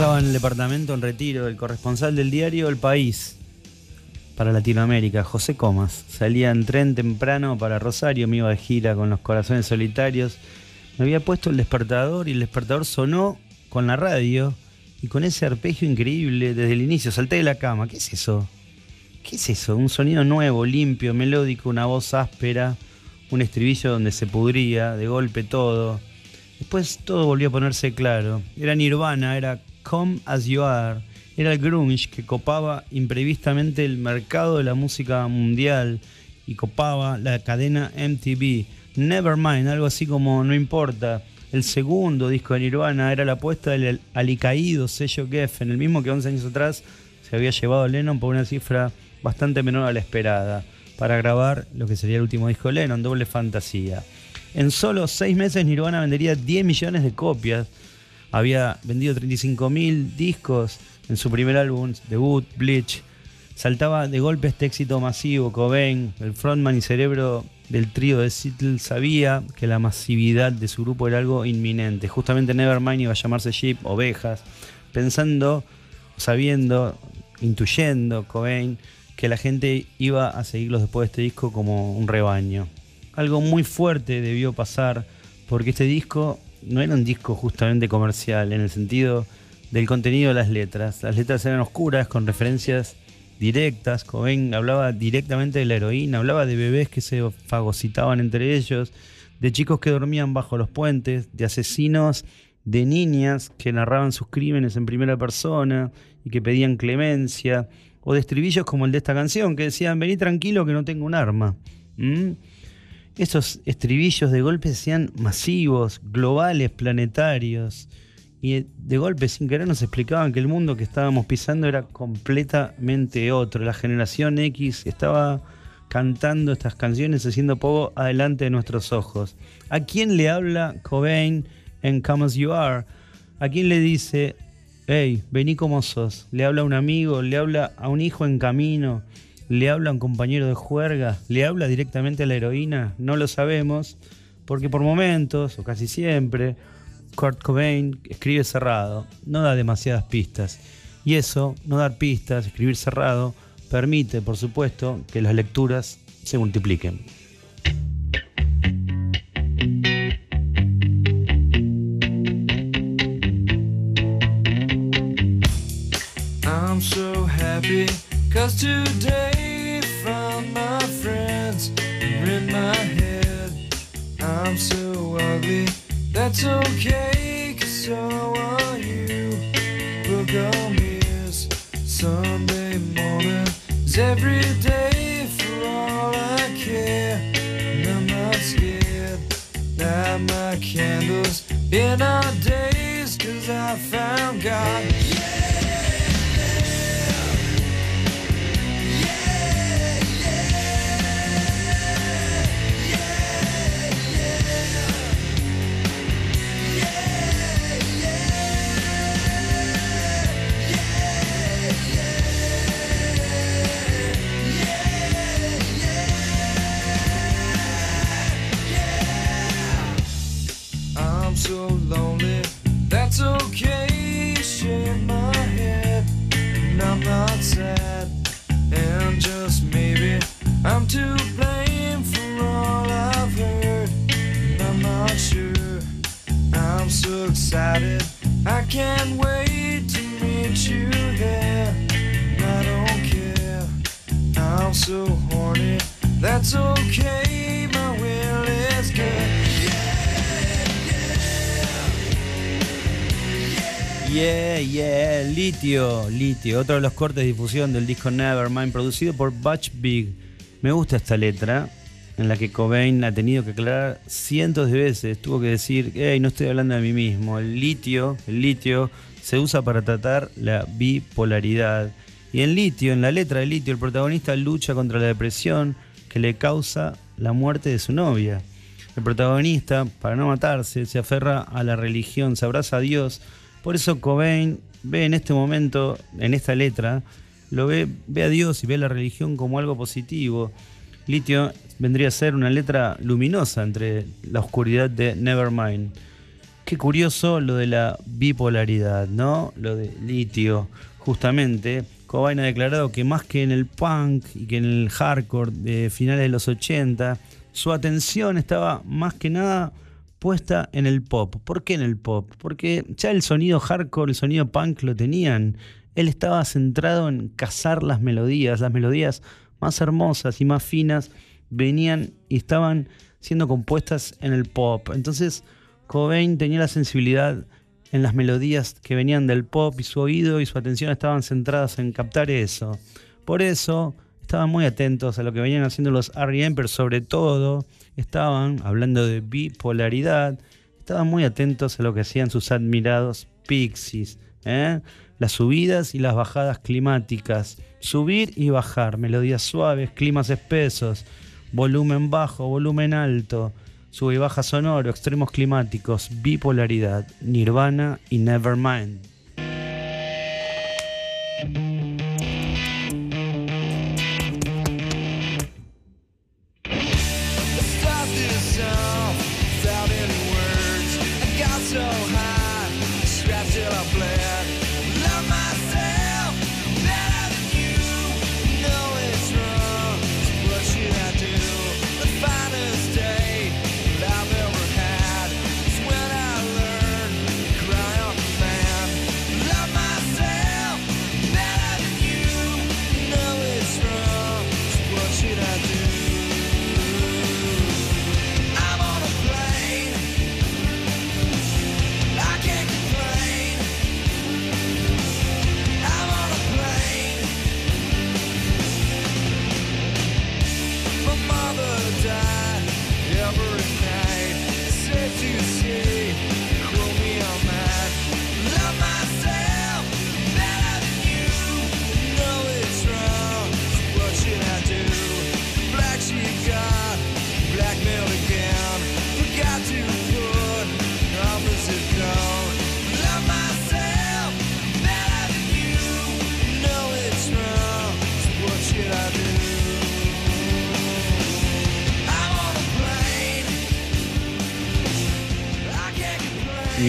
Estaba en el departamento en retiro, el corresponsal del diario El País para Latinoamérica, José Comas. Salía en tren temprano para Rosario, me iba de gira con los corazones solitarios. Me había puesto el despertador y el despertador sonó con la radio y con ese arpegio increíble desde el inicio. Salté de la cama. ¿Qué es eso? ¿Qué es eso? Un sonido nuevo, limpio, melódico, una voz áspera, un estribillo donde se pudría, de golpe todo. Después todo volvió a ponerse claro. Era Nirvana, era Come As You Are, era el grunge que copaba imprevistamente el mercado de la música mundial y copaba la cadena MTV. Nevermind, algo así como No Importa. El segundo disco de Nirvana era la apuesta del alicaído sello Geffen, el mismo que 11 años atrás se había llevado Lennon por una cifra bastante menor a la esperada, para grabar lo que sería el último disco de Lennon, Doble Fantasía. En solo seis meses Nirvana vendería 10 millones de copias. Había vendido 35.000 discos en su primer álbum debut, Bleach. Saltaba de golpe este éxito masivo. Cobain, el frontman y cerebro del trío de Seattle, sabía que la masividad de su grupo era algo inminente. Justamente Nevermind iba a llamarse Sheep, Ovejas, pensando, sabiendo, intuyendo Cobain que la gente iba a seguirlos después de este disco como un rebaño algo muy fuerte debió pasar porque este disco no era un disco justamente comercial en el sentido del contenido de las letras. Las letras eran oscuras con referencias directas. Cobain hablaba directamente de la heroína, hablaba de bebés que se fagocitaban entre ellos, de chicos que dormían bajo los puentes, de asesinos, de niñas que narraban sus crímenes en primera persona y que pedían clemencia, o de estribillos como el de esta canción que decían, vení tranquilo que no tengo un arma. Esos estribillos de golpe sean masivos, globales, planetarios. Y de golpe, sin querer, nos explicaban que el mundo que estábamos pisando era completamente otro. La generación X estaba cantando estas canciones, haciendo poco adelante de nuestros ojos. ¿A quién le habla Cobain en Come As You Are? ¿A quién le dice, hey, vení como sos? ¿Le habla a un amigo? ¿Le habla a un hijo en camino? ¿Le habla a un compañero de juerga? ¿Le habla directamente a la heroína? No lo sabemos, porque por momentos, o casi siempre, Kurt Cobain escribe cerrado, no da demasiadas pistas. Y eso, no dar pistas, escribir cerrado, permite, por supuesto, que las lecturas se multipliquen. That's okay, cause so are you. Book on ears. Sunday morning is every day for all I care. And I'm not scared. Light my candles in our days, cause I found God. Yeah, yeah, litio, litio, otro de los cortes de difusión del disco Nevermind, producido por Butch Big. Me gusta esta letra, en la que Cobain ha tenido que aclarar cientos de veces, tuvo que decir, hey, no estoy hablando de mí mismo, el litio, el litio se usa para tratar la bipolaridad. Y en litio, en la letra de litio, el protagonista lucha contra la depresión que le causa la muerte de su novia. El protagonista, para no matarse, se aferra a la religión, se abraza a Dios. Por eso Cobain ve en este momento, en esta letra, lo ve, ve a Dios y ve a la religión como algo positivo. Litio vendría a ser una letra luminosa entre la oscuridad de Nevermind. Qué curioso lo de la bipolaridad, ¿no? Lo de litio. Justamente, Cobain ha declarado que más que en el punk y que en el hardcore de finales de los 80, su atención estaba más que nada puesta en el pop. ¿Por qué en el pop? Porque ya el sonido hardcore, el sonido punk lo tenían. Él estaba centrado en cazar las melodías, las melodías más hermosas y más finas venían y estaban siendo compuestas en el pop. Entonces Cobain tenía la sensibilidad en las melodías que venían del pop y su oído y su atención estaban centradas en captar eso. Por eso estaban muy atentos a lo que venían haciendo los R.E.M., pero sobre todo estaban, hablando de bipolaridad, estaban muy atentos a lo que hacían sus admirados Pixies. ¿eh? Las subidas y las bajadas climáticas. Subir y bajar, melodías suaves, climas espesos, volumen bajo, volumen alto, sube y baja sonoro, extremos climáticos, bipolaridad, Nirvana y Nevermind.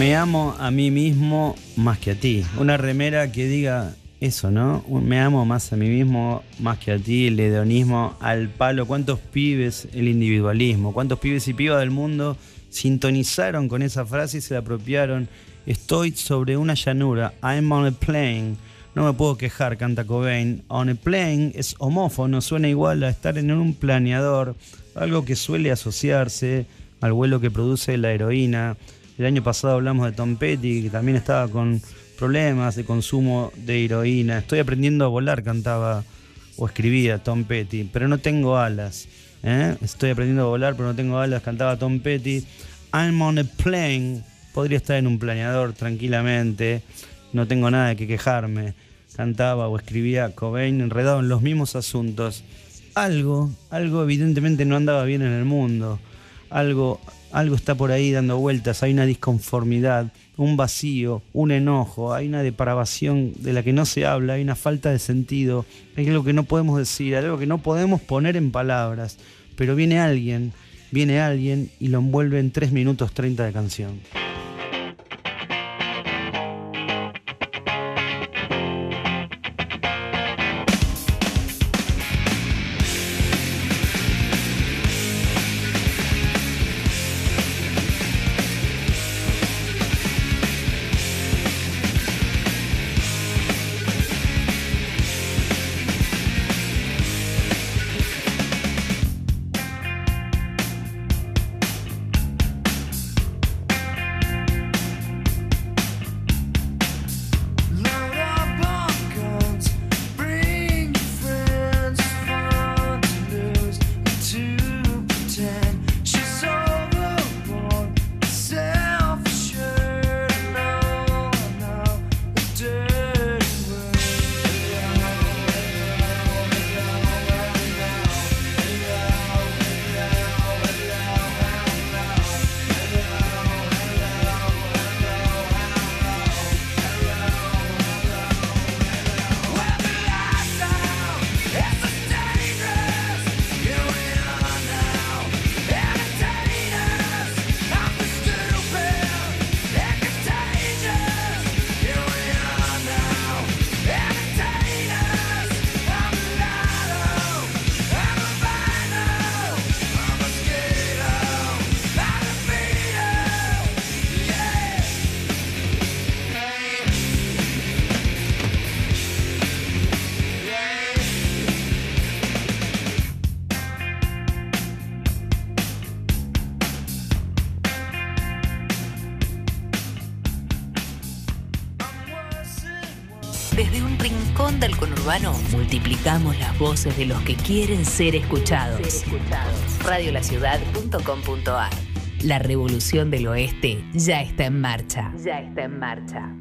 Me amo a mí mismo más que a ti. Una remera que diga eso, ¿no? Me amo más a mí mismo más que a ti, el hedonismo al palo. ¿Cuántos pibes el individualismo? ¿Cuántos pibes y pibas del mundo sintonizaron con esa frase y se apropiaron? Estoy sobre una llanura. I'm on a plane. No me puedo quejar, canta Cobain. On a plane es homófono, suena igual a estar en un planeador, algo que suele asociarse al vuelo que produce la heroína. El año pasado hablamos de Tom Petty, que también estaba con problemas de consumo de heroína. Estoy aprendiendo a volar, cantaba o escribía Tom Petty, pero no tengo alas. ¿eh? Estoy aprendiendo a volar, pero no tengo alas, cantaba Tom Petty. I'm on a plane. Podría estar en un planeador tranquilamente. No tengo nada de que quejarme. Cantaba o escribía Cobain enredado en los mismos asuntos. Algo, algo evidentemente no andaba bien en el mundo. Algo, algo está por ahí dando vueltas. Hay una disconformidad, un vacío, un enojo. Hay una depravación de la que no se habla. Hay una falta de sentido. Hay algo que no podemos decir, algo que no podemos poner en palabras. Pero viene alguien, viene alguien y lo envuelve en 3 minutos 30 de canción. Conurbano multiplicamos las voces de los que quieren ser escuchados. Radiolaciudad.com.ar La revolución del oeste ya está en marcha. Ya está en marcha.